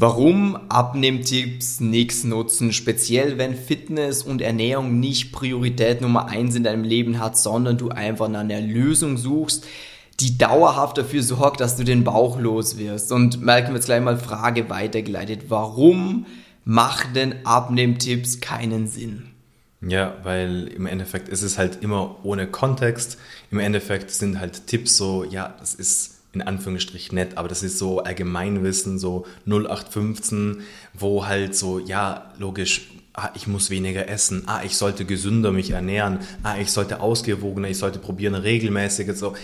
Warum Abnehmtipps nichts nutzen, speziell wenn Fitness und Ernährung nicht Priorität Nummer eins in deinem Leben hat, sondern du einfach nach einer Lösung suchst, die dauerhaft dafür sorgt, dass du den Bauch los wirst. Und merken wir jetzt gleich mal Frage weitergeleitet. Warum macht denn Abnehmtipps keinen Sinn? Ja, weil im Endeffekt ist es halt immer ohne Kontext. Im Endeffekt sind halt Tipps so, ja, das ist in Anführungsstrich nett, aber das ist so Allgemeinwissen, so 0815, wo halt so, ja, logisch, ah, ich muss weniger essen, ah, ich sollte gesünder mich ernähren, ah, ich sollte ausgewogener, ich sollte probieren, regelmäßig, so.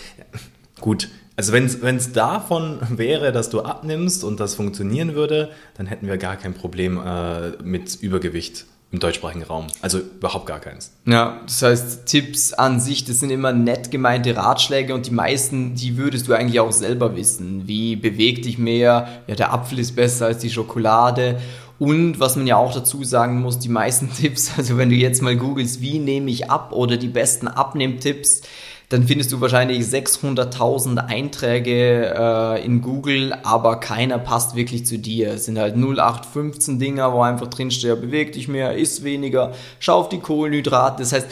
Gut, also wenn es davon wäre, dass du abnimmst und das funktionieren würde, dann hätten wir gar kein Problem äh, mit Übergewicht im deutschsprachigen Raum. Also überhaupt gar keins. Ja, das heißt, Tipps an sich, das sind immer nett gemeinte Ratschläge und die meisten, die würdest du eigentlich auch selber wissen. Wie beweg dich mehr? Ja, der Apfel ist besser als die Schokolade. Und was man ja auch dazu sagen muss, die meisten Tipps, also wenn du jetzt mal googelst, wie nehme ich ab oder die besten Abnehmtipps, dann findest du wahrscheinlich 600.000 Einträge äh, in Google, aber keiner passt wirklich zu dir. Es sind halt 0815 Dinger, wo einfach drinsteht, ja, beweg dich mehr, isst weniger, schau auf die Kohlenhydrate. Das heißt,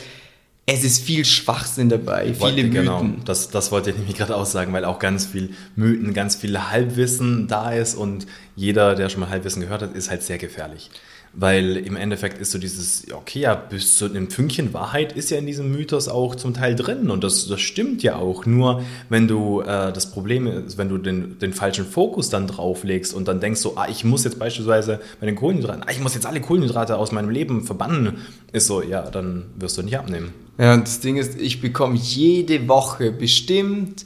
es ist viel Schwachsinn dabei, viele Mythen. Genau, das, das wollte ich nämlich gerade aussagen, weil auch ganz viel Mythen, ganz viel Halbwissen da ist und jeder, der schon mal Halbwissen gehört hat, ist halt sehr gefährlich. Weil im Endeffekt ist so dieses, okay, ja, bis zu einem Fünkchen Wahrheit ist ja in diesem Mythos auch zum Teil drin und das, das stimmt ja auch. Nur wenn du äh, das Problem ist, wenn du den, den falschen Fokus dann drauflegst und dann denkst so, ah, ich muss jetzt beispielsweise bei den Kohlenhydraten, ah, ich muss jetzt alle Kohlenhydrate aus meinem Leben verbannen, ist so, ja, dann wirst du nicht abnehmen. Ja, und das Ding ist, ich bekomme jede Woche bestimmt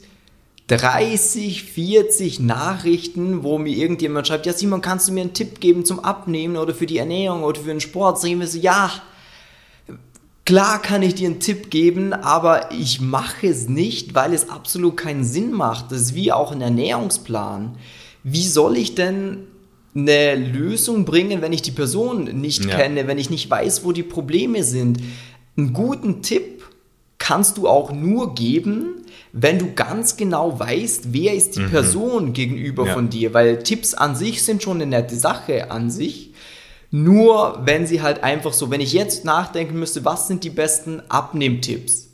30, 40 Nachrichten, wo mir irgendjemand schreibt, ja Simon, kannst du mir einen Tipp geben zum Abnehmen oder für die Ernährung oder für den Sport? Sag ich mir so, ja, klar kann ich dir einen Tipp geben, aber ich mache es nicht, weil es absolut keinen Sinn macht. Das ist wie auch ein Ernährungsplan. Wie soll ich denn eine Lösung bringen, wenn ich die Person nicht ja. kenne, wenn ich nicht weiß, wo die Probleme sind? Einen guten Tipp kannst du auch nur geben, wenn du ganz genau weißt, wer ist die mhm. Person gegenüber ja. von dir, weil Tipps an sich sind schon eine nette Sache an sich. Nur wenn sie halt einfach so, wenn ich jetzt nachdenken müsste, was sind die besten Abnehmtipps,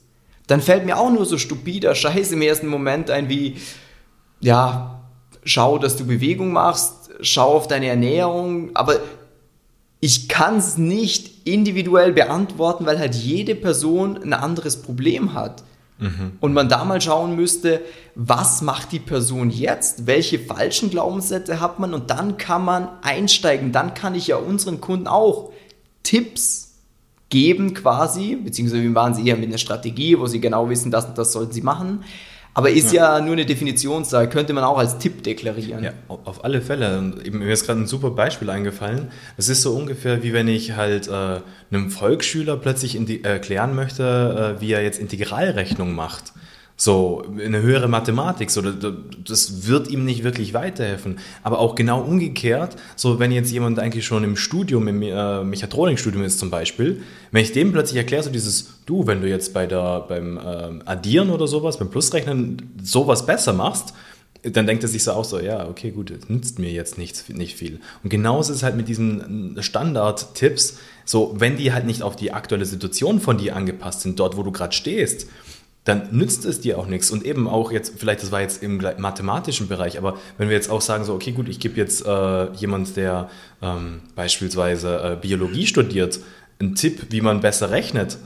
dann fällt mir auch nur so stupider Scheiß im ersten Moment ein wie, ja, schau, dass du Bewegung machst, schau auf deine Ernährung, aber ich kann es nicht individuell beantworten, weil halt jede Person ein anderes Problem hat. Mhm. Und man da mal schauen müsste, was macht die Person jetzt, welche falschen Glaubenssätze hat man und dann kann man einsteigen. Dann kann ich ja unseren Kunden auch Tipps geben quasi, beziehungsweise wir machen sie eher mit einer Strategie, wo sie genau wissen, das das sollten sie machen. Aber ist ja. ja, nur eine Definitionssache, könnte man auch als Tipp deklarieren. Ja, auf alle Fälle. Und mir ist gerade ein super Beispiel eingefallen. Es ist so ungefähr, wie wenn ich halt äh, einem Volksschüler plötzlich erklären möchte, äh, wie er jetzt Integralrechnung macht. So, eine höhere Mathematik, so, das wird ihm nicht wirklich weiterhelfen. Aber auch genau umgekehrt, so, wenn jetzt jemand eigentlich schon im Studium, im äh, Mechatronikstudium ist zum Beispiel, wenn ich dem plötzlich erkläre, so dieses, du, wenn du jetzt bei der, beim äh, Addieren oder sowas, beim Plusrechnen sowas besser machst, dann denkt er sich so auch so, ja, okay, gut, das nützt mir jetzt nichts, nicht viel. Und genauso ist es halt mit diesen Standard-Tipps, so, wenn die halt nicht auf die aktuelle Situation von dir angepasst sind, dort, wo du gerade stehst, dann nützt es dir auch nichts. Und eben auch jetzt, vielleicht das war jetzt im mathematischen Bereich, aber wenn wir jetzt auch sagen, so, okay, gut, ich gebe jetzt äh, jemand, der ähm, beispielsweise äh, Biologie studiert, einen Tipp, wie man besser rechnet,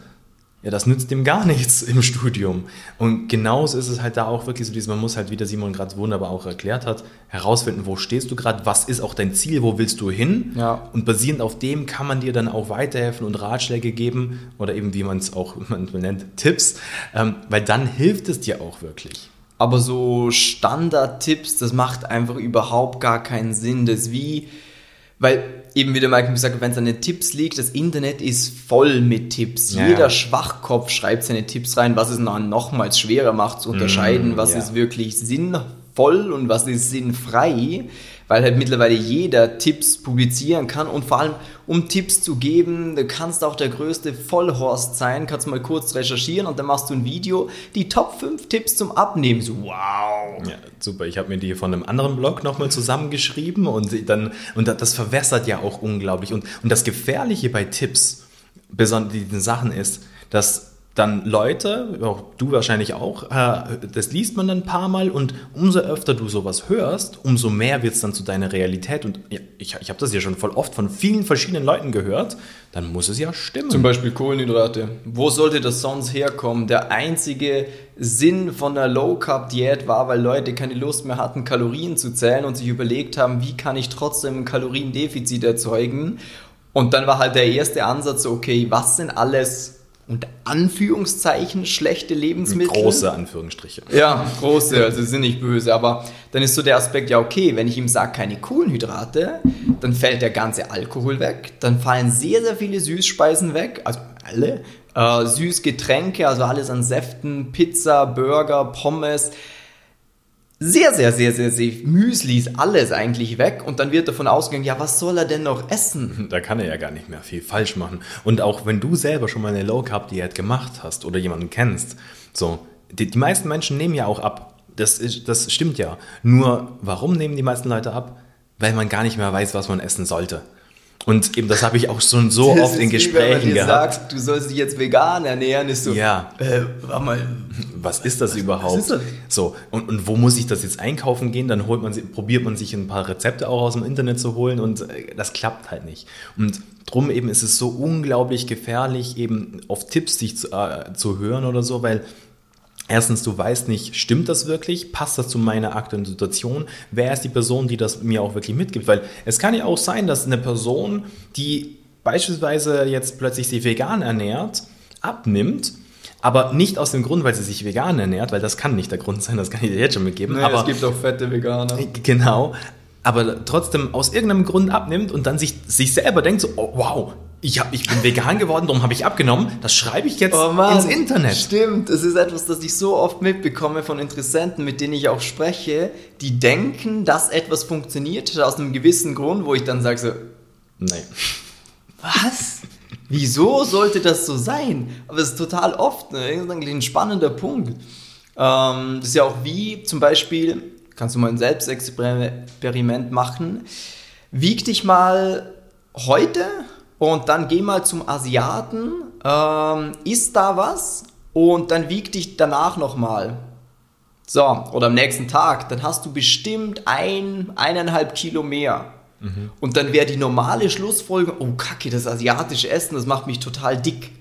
ja, das nützt dem gar nichts im Studium. Und genauso ist es halt da auch wirklich so, dieses, man muss halt, wie der Simon gerade wunderbar auch erklärt hat, herausfinden, wo stehst du gerade, was ist auch dein Ziel, wo willst du hin? Ja. Und basierend auf dem kann man dir dann auch weiterhelfen und Ratschläge geben oder eben, wie man es auch man nennt, Tipps, ähm, weil dann hilft es dir auch wirklich. Aber so Standard-Tipps, das macht einfach überhaupt gar keinen Sinn. Das wie, weil eben wie der Michael gesagt hat, wenn es an den Tipps liegt, das Internet ist voll mit Tipps. Ja, Jeder. Schwachkopf schreibt seine Tipps rein, was es noch nochmals schwerer macht zu unterscheiden, mm, was ja. ist wirklich sinnvoll und was ist sinnfrei. Weil halt mittlerweile jeder Tipps publizieren kann und vor allem um Tipps zu geben, du kannst auch der größte Vollhorst sein, kannst mal kurz recherchieren und dann machst du ein Video, die Top 5 Tipps zum Abnehmen. So, wow. Ja, super. Ich habe mir die von einem anderen Blog nochmal zusammengeschrieben und dann, und das verwässert ja auch unglaublich. Und, und das Gefährliche bei Tipps, besonders diesen Sachen ist, dass dann Leute, auch du wahrscheinlich auch, äh, das liest man dann ein paar Mal und umso öfter du sowas hörst, umso mehr wird es dann zu deiner Realität. Und ich, ich habe das ja schon voll oft von vielen verschiedenen Leuten gehört, dann muss es ja stimmen. Zum Beispiel Kohlenhydrate. Wo sollte das sonst herkommen? Der einzige Sinn von der Low-Carb-Diät war, weil Leute keine Lust mehr hatten, Kalorien zu zählen und sich überlegt haben, wie kann ich trotzdem ein Kaloriendefizit erzeugen. Und dann war halt der erste Ansatz, okay, was sind alles unter Anführungszeichen schlechte Lebensmittel. Große Anführungsstriche. Ja, große, also sind nicht böse, aber dann ist so der Aspekt, ja okay, wenn ich ihm sage, keine Kohlenhydrate, dann fällt der ganze Alkohol weg, dann fallen sehr, sehr viele Süßspeisen weg, also alle, äh, Süßgetränke, also alles an Säften, Pizza, Burger, Pommes, sehr, sehr, sehr, sehr, sehr Müsli ist alles eigentlich weg und dann wird davon ausgegangen, ja, was soll er denn noch essen? Da kann er ja gar nicht mehr viel falsch machen. Und auch wenn du selber schon mal eine Low Carb Diät gemacht hast oder jemanden kennst, so, die, die meisten Menschen nehmen ja auch ab. Das, ist, das stimmt ja. Nur, warum nehmen die meisten Leute ab? Weil man gar nicht mehr weiß, was man essen sollte. Und eben das habe ich auch schon so das oft in Gesprächen wie, gehabt. Sagt, du sollst dich jetzt vegan ernähren, ist so. Ja. Äh, warte mal. Was ist das überhaupt? Was ist das? So und, und wo muss ich das jetzt einkaufen gehen? Dann holt man, probiert man sich ein paar Rezepte auch aus dem Internet zu holen und äh, das klappt halt nicht. Und drum eben ist es so unglaublich gefährlich, eben auf Tipps sich zu, äh, zu hören oder so, weil Erstens, du weißt nicht, stimmt das wirklich? Passt das zu meiner aktuellen Situation? Wer ist die Person, die das mir auch wirklich mitgibt? Weil es kann ja auch sein, dass eine Person, die beispielsweise jetzt plötzlich sich vegan ernährt, abnimmt, aber nicht aus dem Grund, weil sie sich vegan ernährt, weil das kann nicht der Grund sein, das kann ich dir jetzt schon mitgeben. Nee, aber es gibt auch fette Veganer. Genau, aber trotzdem aus irgendeinem Grund abnimmt und dann sich, sich selber denkt so, oh, wow, ich, hab, ich bin vegan geworden, darum habe ich abgenommen. Das schreibe ich jetzt oh Mann, ins Internet. Stimmt, das ist etwas, das ich so oft mitbekomme von Interessenten, mit denen ich auch spreche, die denken, dass etwas funktioniert aus einem gewissen Grund, wo ich dann sage so, nein. Was? Wieso sollte das so sein? Aber es ist total oft ne, ein spannender Punkt. Ähm, das ist ja auch wie zum Beispiel, kannst du mal ein Selbstexperiment machen. Wieg dich mal heute und dann geh mal zum Asiaten, ähm, isst da was und dann wieg dich danach nochmal. So, oder am nächsten Tag, dann hast du bestimmt ein, eineinhalb Kilo mehr. Mhm. Und dann wäre die normale Schlussfolgerung, oh Kacke, das asiatische Essen, das macht mich total dick.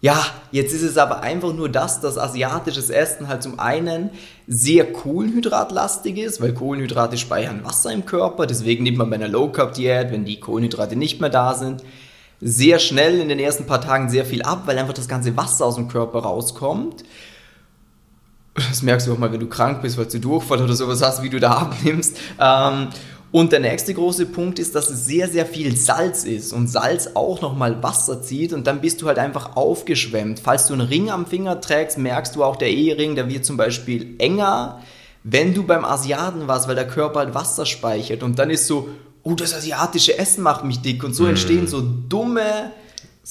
Ja, jetzt ist es aber einfach nur das, dass asiatisches Essen halt zum einen sehr kohlenhydratlastig ist, weil Kohlenhydrate speichern Wasser im Körper, deswegen nimmt man bei einer Low Carb Diät, wenn die Kohlenhydrate nicht mehr da sind, sehr schnell in den ersten paar Tagen sehr viel ab, weil einfach das ganze Wasser aus dem Körper rauskommt. Das merkst du auch mal, wenn du krank bist, weil du Durchfall oder sowas hast, wie du da abnimmst. Ähm, und der nächste große Punkt ist, dass es sehr, sehr viel Salz ist und Salz auch nochmal Wasser zieht und dann bist du halt einfach aufgeschwemmt. Falls du einen Ring am Finger trägst, merkst du auch, der Ehering, der wird zum Beispiel enger, wenn du beim Asiaten warst, weil der Körper halt Wasser speichert und dann ist so, oh, das asiatische Essen macht mich dick und so mm. entstehen so dumme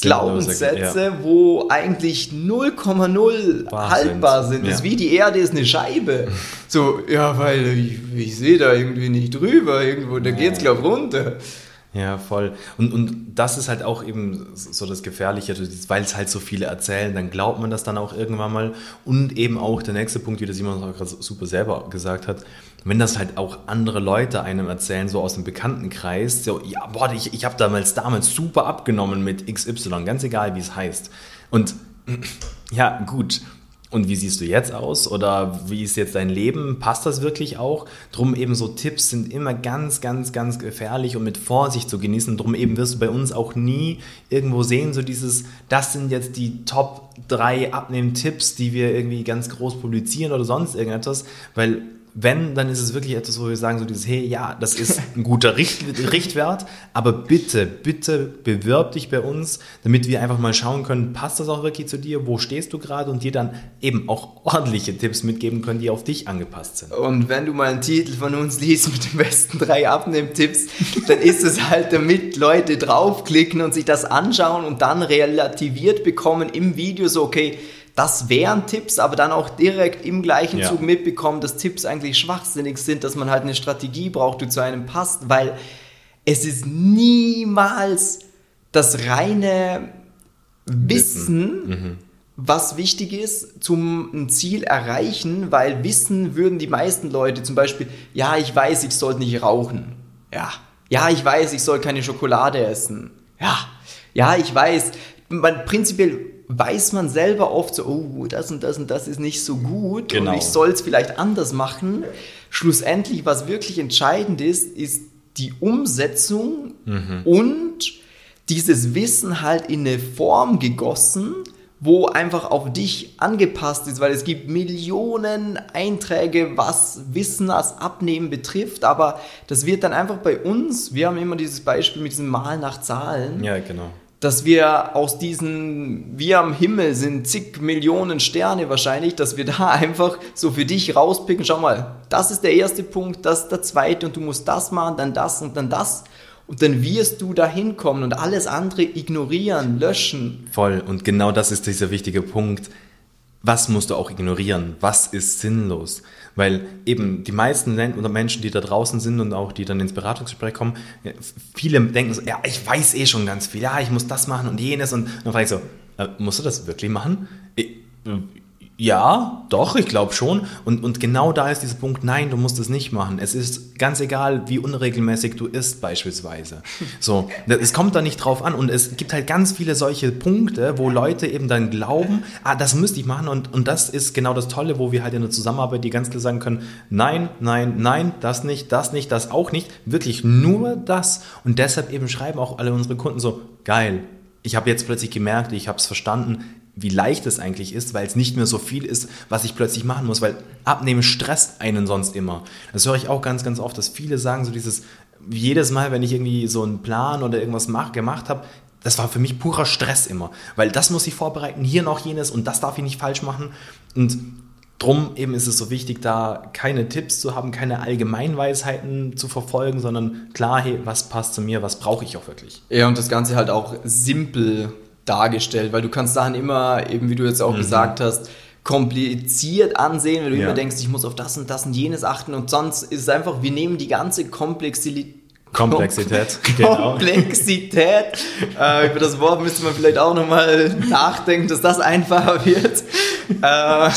Glaubenssätze, ja. wo eigentlich 0,0 haltbar sind. Ja. Das ist wie die Erde ist eine Scheibe. So, ja, weil ich, ich sehe da irgendwie nicht drüber, irgendwo, da geht es, glaube runter. Ja, voll. Und, und das ist halt auch eben so das Gefährliche, weil es halt so viele erzählen, dann glaubt man das dann auch irgendwann mal. Und eben auch der nächste Punkt, wie der Simon auch gerade super selber gesagt hat, wenn das halt auch andere Leute einem erzählen, so aus dem Bekanntenkreis, so, ja, boah, ich, ich habe damals, damals super abgenommen mit XY, ganz egal, wie es heißt. Und ja, gut, und wie siehst du jetzt aus oder wie ist jetzt dein Leben? Passt das wirklich auch? Drum eben so Tipps sind immer ganz, ganz, ganz gefährlich und mit Vorsicht zu genießen. Drum eben wirst du bei uns auch nie irgendwo sehen, so dieses, das sind jetzt die Top 3 Abnehmen-Tipps, die wir irgendwie ganz groß publizieren oder sonst irgendetwas, weil wenn, dann ist es wirklich etwas, wo wir sagen, so dieses, hey, ja, das ist ein guter Richt Richtwert, aber bitte, bitte bewirb dich bei uns, damit wir einfach mal schauen können, passt das auch wirklich zu dir, wo stehst du gerade und dir dann eben auch ordentliche Tipps mitgeben können, die auf dich angepasst sind. Und wenn du mal einen Titel von uns liest mit den besten drei Abnehmtipps, dann ist es halt, damit Leute draufklicken und sich das anschauen und dann relativiert bekommen im Video so, okay, das wären Tipps, aber dann auch direkt im gleichen ja. Zug mitbekommen, dass Tipps eigentlich schwachsinnig sind, dass man halt eine Strategie braucht, die zu einem passt, weil es ist niemals das reine Wissen, mhm. was wichtig ist zum Ziel erreichen, weil Wissen würden die meisten Leute zum Beispiel, ja, ich weiß, ich sollte nicht rauchen. Ja, ja, ich weiß, ich soll keine Schokolade essen. Ja, ja, ich weiß. Man, prinzipiell weiß man selber oft so, oh, das und das und das ist nicht so gut genau. und ich soll es vielleicht anders machen. Schlussendlich, was wirklich entscheidend ist, ist die Umsetzung mhm. und dieses Wissen halt in eine Form gegossen, wo einfach auf dich angepasst ist, weil es gibt Millionen Einträge, was Wissen als Abnehmen betrifft, aber das wird dann einfach bei uns, wir haben immer dieses Beispiel mit diesem Mal nach Zahlen. Ja, genau dass wir aus diesen, wir am Himmel sind zig Millionen Sterne wahrscheinlich, dass wir da einfach so für dich rauspicken, schau mal, das ist der erste Punkt, das ist der zweite und du musst das machen, dann das und dann das. Und dann wirst du da hinkommen und alles andere ignorieren, löschen. Voll. Und genau das ist dieser wichtige Punkt. Was musst du auch ignorieren? Was ist sinnlos? Weil eben die meisten Menschen, die da draußen sind und auch die dann ins Beratungsgespräch kommen, viele denken so, ja, ich weiß eh schon ganz viel, ja, ich muss das machen und jenes. Und dann frage ich so, äh, musst du das wirklich machen? Ich, ja, doch, ich glaube schon. Und, und genau da ist dieser Punkt, nein, du musst es nicht machen. Es ist ganz egal, wie unregelmäßig du isst beispielsweise. So, es kommt da nicht drauf an. Und es gibt halt ganz viele solche Punkte, wo Leute eben dann glauben, ah, das müsste ich machen. Und, und das ist genau das Tolle, wo wir halt in der Zusammenarbeit die ganz klar sagen können, nein, nein, nein, das nicht, das nicht, das auch nicht. Wirklich nur das. Und deshalb eben schreiben auch alle unsere Kunden so, geil, ich habe jetzt plötzlich gemerkt, ich habe es verstanden, wie leicht es eigentlich ist, weil es nicht mehr so viel ist, was ich plötzlich machen muss, weil Abnehmen stresst einen sonst immer. Das höre ich auch ganz, ganz oft, dass viele sagen so dieses, jedes Mal, wenn ich irgendwie so einen Plan oder irgendwas mach, gemacht habe, das war für mich purer Stress immer, weil das muss ich vorbereiten, hier noch jenes und das darf ich nicht falsch machen und Drum eben ist es so wichtig, da keine Tipps zu haben, keine Allgemeinweisheiten zu verfolgen, sondern klar, hey, was passt zu mir, was brauche ich auch wirklich. Ja, und das Ganze halt auch simpel dargestellt, weil du kannst Sachen immer, eben wie du jetzt auch mhm. gesagt hast, kompliziert ansehen, wenn du ja. immer denkst, ich muss auf das und das und jenes achten und sonst ist es einfach, wir nehmen die ganze Komplexität Komplexität. Genau. Komplexität. äh, über das Wort müsste man vielleicht auch nochmal nachdenken, dass das einfacher wird. äh,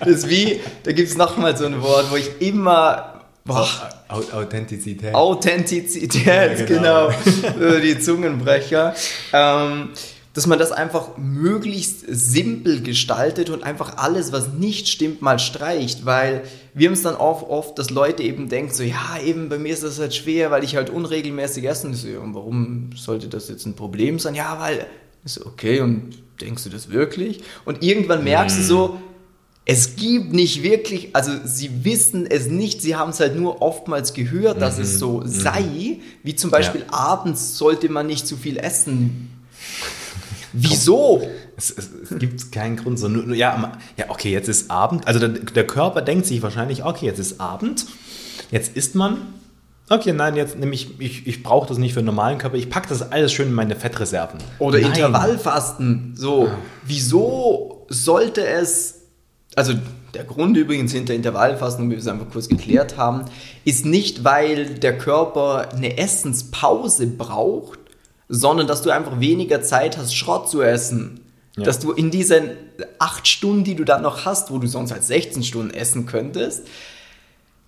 das ist wie, da gibt es nochmal so ein Wort, wo ich immer. Boah, Authentizität. Authentizität, ja, genau. genau. die Zungenbrecher. Ähm, dass man das einfach möglichst simpel gestaltet und einfach alles, was nicht stimmt, mal streicht, weil wir haben es dann auch oft, dass Leute eben denken, so, ja, eben bei mir ist das halt schwer, weil ich halt unregelmäßig esse. Und so, ja, und warum sollte das jetzt ein Problem sein? Ja, weil, ist okay, und denkst du das wirklich? Und irgendwann merkst hm. du so, es gibt nicht wirklich, also sie wissen es nicht, sie haben es halt nur oftmals gehört, dass mhm. es so mhm. sei, wie zum Beispiel ja. abends sollte man nicht zu viel essen Wieso? Es, es, es, gibt keinen Grund. So, nur, ja, ja, okay, jetzt ist Abend. Also der, der Körper denkt sich wahrscheinlich, okay, jetzt ist Abend, jetzt isst man. Okay, nein, jetzt nehme ich, ich, ich brauche das nicht für einen normalen Körper. Ich packe das alles schön in meine Fettreserven. Oder nein. Intervallfasten. So, ah. wieso sollte es, also der Grund übrigens hinter Intervallfasten, wie wir es einfach kurz geklärt haben, ist nicht, weil der Körper eine Essenspause braucht, sondern dass du einfach weniger Zeit hast, Schrott zu essen. Ja. Dass du in diesen acht Stunden, die du dann noch hast, wo du sonst halt 16 Stunden essen könntest,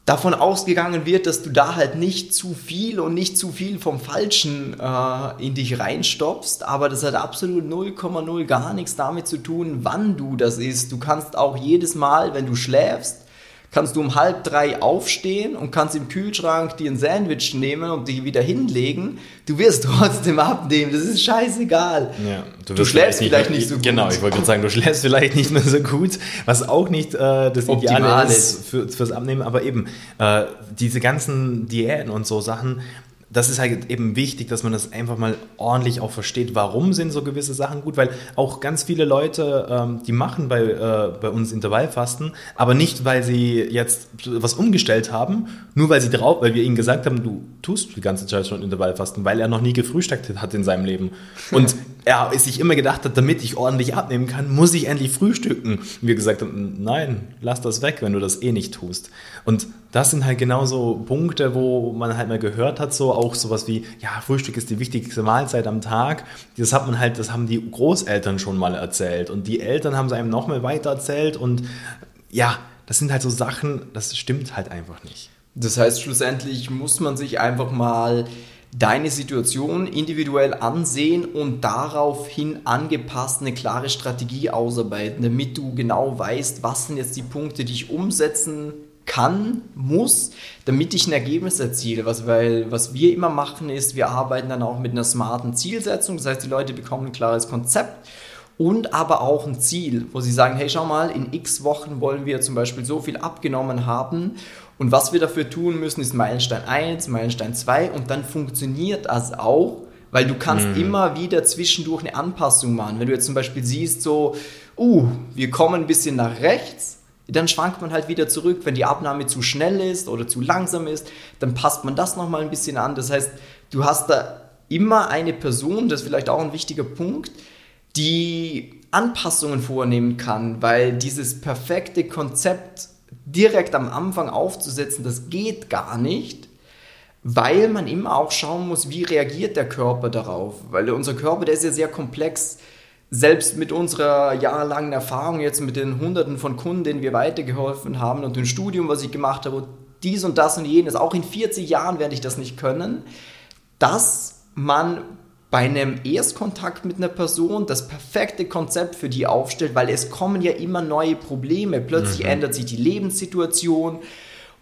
davon ausgegangen wird, dass du da halt nicht zu viel und nicht zu viel vom Falschen äh, in dich reinstopfst, aber das hat absolut 0,0 gar nichts damit zu tun, wann du das isst. Du kannst auch jedes Mal, wenn du schläfst, kannst du um halb drei aufstehen und kannst im Kühlschrank dir ein Sandwich nehmen und dich wieder hinlegen. Du wirst trotzdem abnehmen, das ist scheißegal. Ja, du, du schläfst vielleicht nicht, so gut. Genau, ich wollte gerade sagen, du schläfst vielleicht nicht mehr so gut, was auch nicht äh, das Ideale ist für, fürs Abnehmen, aber eben äh, diese ganzen Diäten und so Sachen, das ist halt eben wichtig, dass man das einfach mal ordentlich auch versteht, warum sind so gewisse Sachen gut, weil auch ganz viele Leute, ähm, die machen bei, äh, bei uns Intervallfasten, aber nicht, weil sie jetzt was umgestellt haben, nur weil sie drauf, weil wir ihnen gesagt haben, du tust die ganze Zeit schon Intervallfasten, weil er noch nie gefrühstückt hat in seinem Leben. Und er sich immer gedacht hat, damit ich ordentlich abnehmen kann, muss ich endlich frühstücken. Und wir gesagt haben, nein, lass das weg, wenn du das eh nicht tust. Und das sind halt genauso Punkte, wo man halt mal gehört hat, so auch sowas wie, ja, Frühstück ist die wichtigste Mahlzeit am Tag. Das hat man halt, das haben die Großeltern schon mal erzählt. Und die Eltern haben es einem noch mal weiter erzählt. Und ja, das sind halt so Sachen, das stimmt halt einfach nicht. Das heißt, schlussendlich muss man sich einfach mal deine Situation individuell ansehen und daraufhin angepasst eine klare Strategie ausarbeiten, damit du genau weißt, was sind jetzt die Punkte, die ich umsetzen kann, muss, damit ich ein Ergebnis erziele. Was, weil, was wir immer machen, ist, wir arbeiten dann auch mit einer smarten Zielsetzung. Das heißt, die Leute bekommen ein klares Konzept und aber auch ein Ziel, wo sie sagen, hey, schau mal, in x Wochen wollen wir zum Beispiel so viel abgenommen haben und was wir dafür tun müssen, ist Meilenstein 1, Meilenstein 2 und dann funktioniert das auch, weil du kannst mhm. immer wieder zwischendurch eine Anpassung machen. Wenn du jetzt zum Beispiel siehst, so, uh, wir kommen ein bisschen nach rechts, dann schwankt man halt wieder zurück. Wenn die Abnahme zu schnell ist oder zu langsam ist, dann passt man das nochmal ein bisschen an. Das heißt, du hast da immer eine Person, das ist vielleicht auch ein wichtiger Punkt, die Anpassungen vornehmen kann, weil dieses perfekte Konzept direkt am Anfang aufzusetzen, das geht gar nicht, weil man immer auch schauen muss, wie reagiert der Körper darauf. Weil unser Körper, der ist ja sehr komplex. Selbst mit unserer jahrelangen Erfahrung jetzt mit den Hunderten von Kunden, denen wir weitergeholfen haben und dem Studium, was ich gemacht habe, dies und das und jenes, auch in 40 Jahren werde ich das nicht können, dass man bei einem Erstkontakt mit einer Person das perfekte Konzept für die aufstellt, weil es kommen ja immer neue Probleme. Plötzlich mhm. ändert sich die Lebenssituation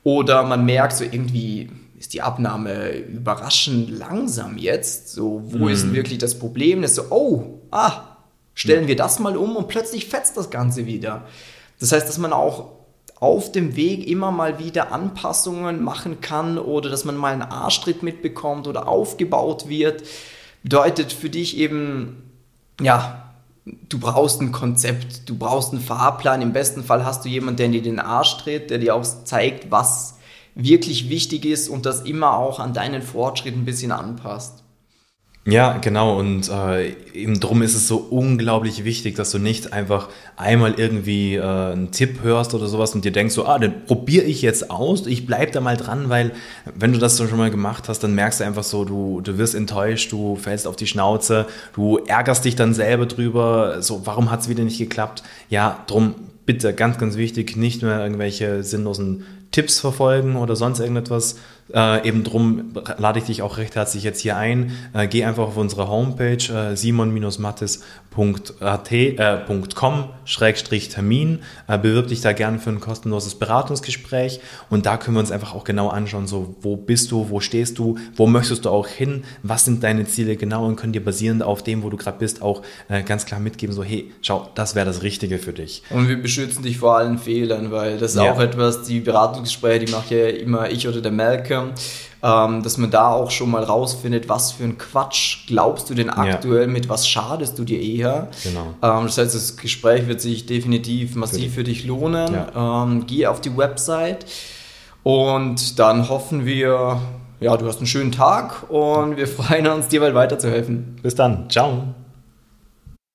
oder man merkt so irgendwie ist die Abnahme überraschend langsam jetzt. So, wo mhm. ist denn wirklich das Problem? Das ist so, oh, ah, stellen wir das mal um und plötzlich fetzt das Ganze wieder. Das heißt, dass man auch auf dem Weg immer mal wieder Anpassungen machen kann oder dass man mal einen Arschtritt mitbekommt oder aufgebaut wird bedeutet für dich eben, ja, du brauchst ein Konzept, du brauchst einen Fahrplan. Im besten Fall hast du jemanden, der dir den Arsch dreht, der dir auch zeigt, was wirklich wichtig ist und das immer auch an deinen Fortschritt ein bisschen anpasst. Ja, genau. Und äh, eben drum ist es so unglaublich wichtig, dass du nicht einfach einmal irgendwie äh, einen Tipp hörst oder sowas und dir denkst so, ah, den probiere ich jetzt aus, ich bleib da mal dran, weil wenn du das schon mal gemacht hast, dann merkst du einfach so, du, du wirst enttäuscht, du fällst auf die Schnauze, du ärgerst dich dann selber drüber, so, warum hat es wieder nicht geklappt? Ja, drum bitte, ganz, ganz wichtig, nicht mehr irgendwelche sinnlosen Tipps verfolgen oder sonst irgendetwas, äh, eben drum lade ich dich auch recht herzlich jetzt hier ein. Äh, geh einfach auf unsere Homepage äh, simon-mattes.com-termin. Äh, bewirb dich da gerne für ein kostenloses Beratungsgespräch und da können wir uns einfach auch genau anschauen, so wo bist du, wo stehst du, wo möchtest du auch hin, was sind deine Ziele genau und können dir basierend auf dem, wo du gerade bist, auch äh, ganz klar mitgeben, so hey, schau, das wäre das Richtige für dich. Und wir beschützen dich vor allen Fehlern, weil das ist ja. auch etwas, die Beratungsgespräche, die mache ja immer ich oder der Malcolm ähm, dass man da auch schon mal rausfindet, was für ein Quatsch glaubst du denn aktuell, ja. mit was schadest du dir eher. Genau. Ähm, das heißt, das Gespräch wird sich definitiv massiv für, für dich lohnen. Ja. Ähm, geh auf die Website und dann hoffen wir, ja, du hast einen schönen Tag und wir freuen uns, dir bald weiterzuhelfen. Bis dann. Ciao.